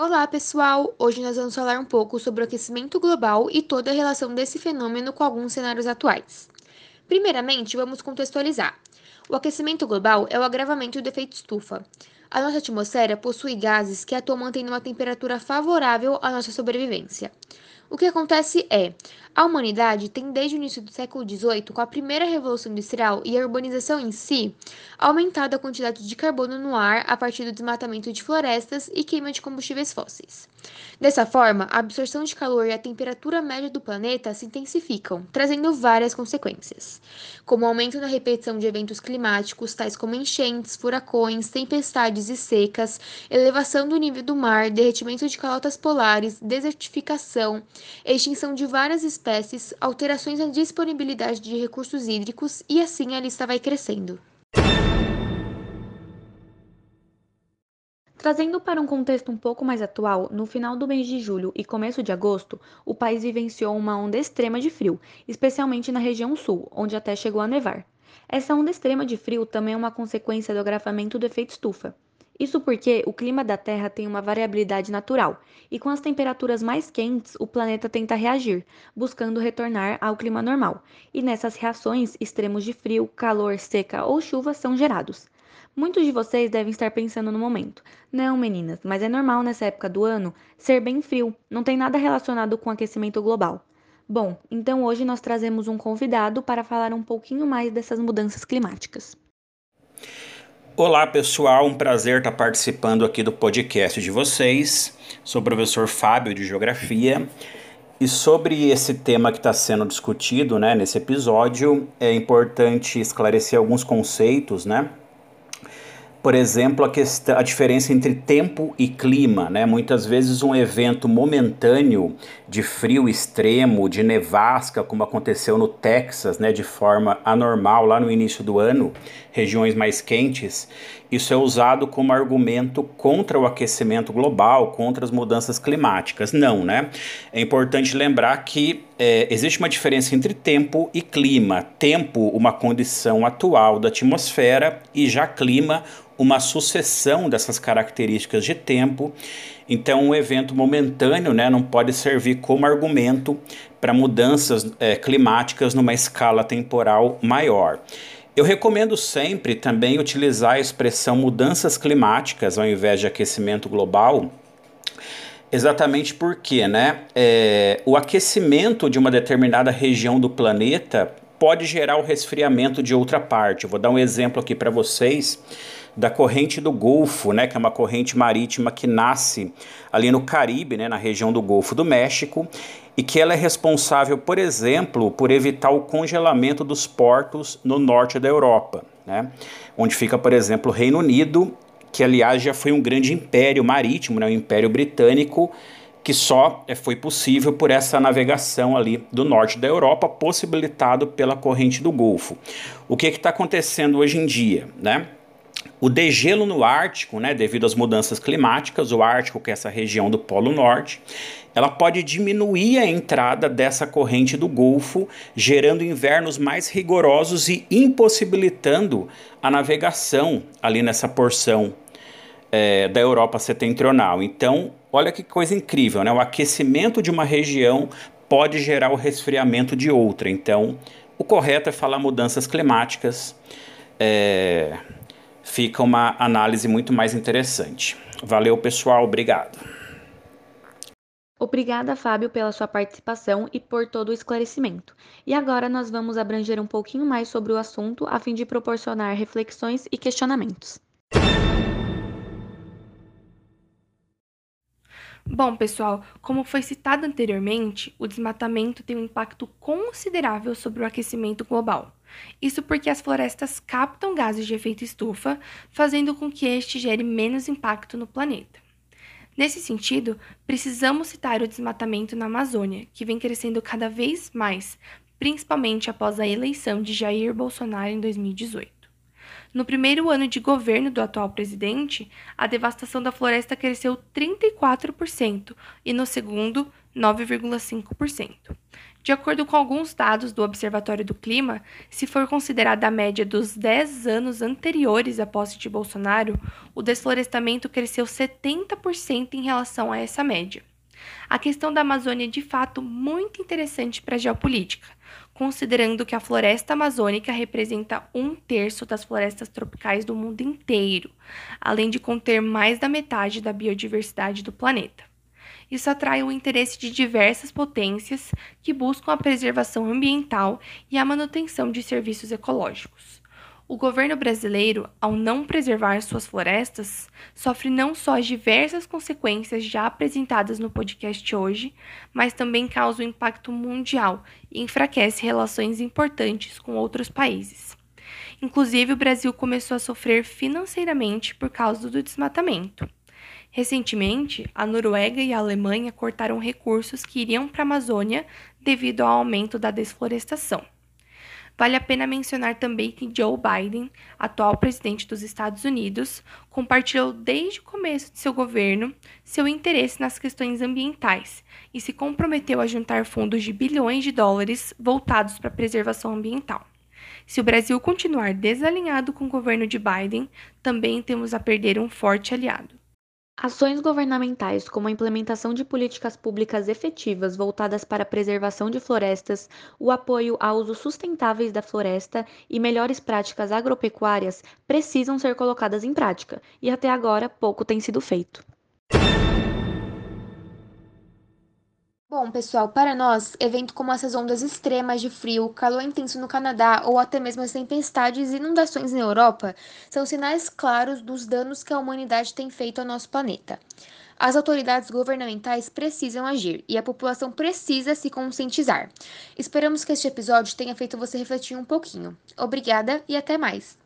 Olá, pessoal! Hoje nós vamos falar um pouco sobre o aquecimento global e toda a relação desse fenômeno com alguns cenários atuais. Primeiramente, vamos contextualizar. O aquecimento global é o agravamento do efeito estufa. A nossa atmosfera possui gases que atuam mantendo uma temperatura favorável à nossa sobrevivência. O que acontece é, a humanidade tem desde o início do século XVIII, com a primeira revolução industrial e a urbanização em si, aumentado a quantidade de carbono no ar a partir do desmatamento de florestas e queima de combustíveis fósseis. Dessa forma, a absorção de calor e a temperatura média do planeta se intensificam, trazendo várias consequências, como aumento na repetição de eventos climáticos, tais como enchentes, furacões, tempestades e secas, elevação do nível do mar, derretimento de calotas polares, desertificação, extinção de várias espécies, alterações na disponibilidade de recursos hídricos e assim a lista vai crescendo. Trazendo para um contexto um pouco mais atual, no final do mês de julho e começo de agosto, o país vivenciou uma onda extrema de frio, especialmente na região sul, onde até chegou a nevar. Essa onda extrema de frio também é uma consequência do agravamento do efeito estufa. Isso porque o clima da Terra tem uma variabilidade natural, e com as temperaturas mais quentes, o planeta tenta reagir, buscando retornar ao clima normal, e nessas reações, extremos de frio, calor, seca ou chuva são gerados. Muitos de vocês devem estar pensando no momento: não, meninas, mas é normal nessa época do ano ser bem frio, não tem nada relacionado com aquecimento global. Bom, então hoje nós trazemos um convidado para falar um pouquinho mais dessas mudanças climáticas. Olá pessoal, um prazer estar participando aqui do podcast de vocês. Sou o professor Fábio de Geografia e sobre esse tema que está sendo discutido né, nesse episódio, é importante esclarecer alguns conceitos, né? Por exemplo, a, questão, a diferença entre tempo e clima. Né? Muitas vezes um evento momentâneo de frio extremo, de nevasca, como aconteceu no Texas, né, de forma anormal lá no início do ano, regiões mais quentes, isso é usado como argumento contra o aquecimento global, contra as mudanças climáticas. Não, né? É importante lembrar que é, existe uma diferença entre tempo e clima. Tempo, uma condição atual da atmosfera, e já clima, uma sucessão dessas características de tempo. Então, um evento momentâneo né, não pode servir como argumento para mudanças é, climáticas numa escala temporal maior. Eu recomendo sempre também utilizar a expressão mudanças climáticas ao invés de aquecimento global, exatamente porque né, é, o aquecimento de uma determinada região do planeta pode gerar o resfriamento de outra parte. Eu vou dar um exemplo aqui para vocês da corrente do Golfo, né, que é uma corrente marítima que nasce ali no Caribe, né, na região do Golfo do México, e que ela é responsável, por exemplo, por evitar o congelamento dos portos no norte da Europa, né, onde fica, por exemplo, o Reino Unido, que aliás já foi um grande império marítimo, né, o Império Britânico, que só é, foi possível por essa navegação ali do norte da Europa, possibilitado pela corrente do Golfo. O que está acontecendo hoje em dia, né? O degelo no Ártico, né, devido às mudanças climáticas, o Ártico, que é essa região do Polo Norte, ela pode diminuir a entrada dessa corrente do Golfo, gerando invernos mais rigorosos e impossibilitando a navegação ali nessa porção é, da Europa setentrional. Então, olha que coisa incrível, né? O aquecimento de uma região pode gerar o resfriamento de outra. Então, o correto é falar mudanças climáticas. É, fica uma análise muito mais interessante. Valeu, pessoal, obrigado. Obrigada, Fábio, pela sua participação e por todo o esclarecimento. E agora nós vamos abranger um pouquinho mais sobre o assunto a fim de proporcionar reflexões e questionamentos. Bom, pessoal, como foi citado anteriormente, o desmatamento tem um impacto considerável sobre o aquecimento global. Isso porque as florestas captam gases de efeito estufa, fazendo com que este gere menos impacto no planeta. Nesse sentido, precisamos citar o desmatamento na Amazônia, que vem crescendo cada vez mais, principalmente após a eleição de Jair Bolsonaro em 2018. No primeiro ano de governo do atual presidente, a devastação da floresta cresceu 34% e no segundo, 9,5%. De acordo com alguns dados do Observatório do Clima, se for considerada a média dos 10 anos anteriores à posse de Bolsonaro, o desflorestamento cresceu 70% em relação a essa média. A questão da Amazônia é de fato muito interessante para a geopolítica, considerando que a floresta amazônica representa um terço das florestas tropicais do mundo inteiro, além de conter mais da metade da biodiversidade do planeta. Isso atrai o interesse de diversas potências que buscam a preservação ambiental e a manutenção de serviços ecológicos. O governo brasileiro, ao não preservar suas florestas, sofre não só as diversas consequências já apresentadas no podcast hoje, mas também causa um impacto mundial e enfraquece relações importantes com outros países. Inclusive, o Brasil começou a sofrer financeiramente por causa do desmatamento. Recentemente, a Noruega e a Alemanha cortaram recursos que iriam para a Amazônia devido ao aumento da desflorestação. Vale a pena mencionar também que Joe Biden, atual presidente dos Estados Unidos, compartilhou desde o começo de seu governo seu interesse nas questões ambientais e se comprometeu a juntar fundos de bilhões de dólares voltados para a preservação ambiental. Se o Brasil continuar desalinhado com o governo de Biden, também temos a perder um forte aliado. Ações governamentais, como a implementação de políticas públicas efetivas voltadas para a preservação de florestas, o apoio a usos sustentáveis da floresta e melhores práticas agropecuárias, precisam ser colocadas em prática, e até agora pouco tem sido feito. Bom, pessoal, para nós, eventos como essas ondas extremas de frio, calor intenso no Canadá ou até mesmo as tempestades e inundações na Europa são sinais claros dos danos que a humanidade tem feito ao nosso planeta. As autoridades governamentais precisam agir e a população precisa se conscientizar. Esperamos que este episódio tenha feito você refletir um pouquinho. Obrigada e até mais!